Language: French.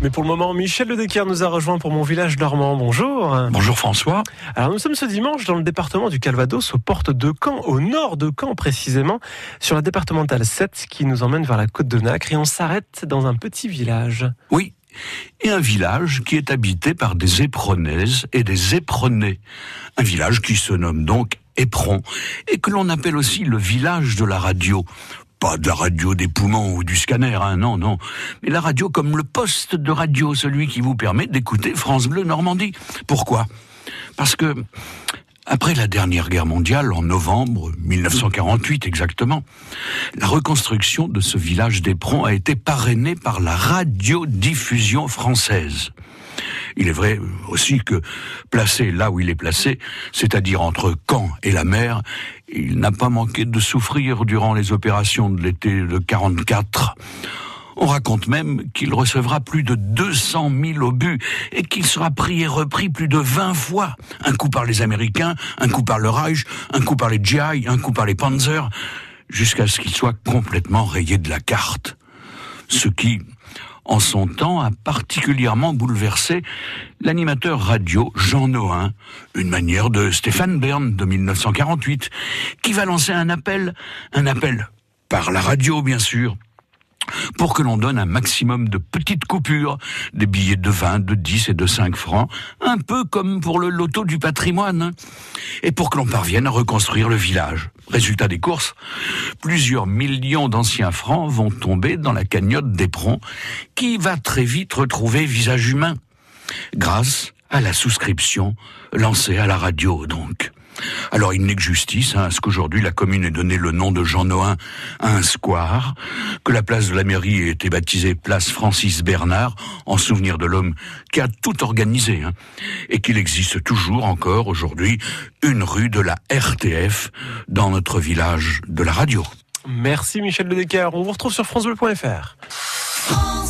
Mais pour le moment, Michel Ledecker nous a rejoint pour mon village normand. Bonjour. Bonjour François. Alors nous sommes ce dimanche dans le département du Calvados, aux portes de Caen, au nord de Caen précisément, sur la départementale 7 qui nous emmène vers la côte de Nacre et on s'arrête dans un petit village. Oui, et un village qui est habité par des épronaises et des épronais. Un village qui se nomme donc Éperon et que l'on appelle aussi le village de la radio. Pas de la radio des poumons ou du scanner, hein, non, non. Mais la radio comme le poste de radio, celui qui vous permet d'écouter France Bleu Normandie. Pourquoi? Parce que après la dernière guerre mondiale, en novembre 1948 exactement, la reconstruction de ce village d'Éperon a été parrainée par la radiodiffusion française. Il est vrai aussi que, placé là où il est placé, c'est-à-dire entre Caen et la mer, il n'a pas manqué de souffrir durant les opérations de l'été de 44. On raconte même qu'il recevra plus de 200 000 obus et qu'il sera pris et repris plus de 20 fois. Un coup par les Américains, un coup par le Reich, un coup par les GI, un coup par les Panzer, jusqu'à ce qu'il soit complètement rayé de la carte. Ce qui, en son temps, a particulièrement bouleversé l'animateur radio Jean Nohain, une manière de Stéphane Bern de 1948, qui va lancer un appel, un appel par la radio bien sûr, pour que l'on donne un maximum de petites coupures, des billets de 20, de 10 et de 5 francs, un peu comme pour le loto du patrimoine, et pour que l'on parvienne à reconstruire le village. Résultat des courses, plusieurs millions d'anciens francs vont tomber dans la cagnotte d'Éperon, qui va très vite retrouver visage humain, grâce à la souscription lancée à la radio donc. Alors il n'est que justice hein, à ce qu'aujourd'hui la commune ait donné le nom de Jean Nohain à un square, que la place de la mairie ait été baptisée place Francis Bernard en souvenir de l'homme qui a tout organisé, hein, et qu'il existe toujours encore aujourd'hui une rue de la RTF dans notre village de la radio. Merci Michel Ledecker, on vous retrouve sur francebleu.fr. France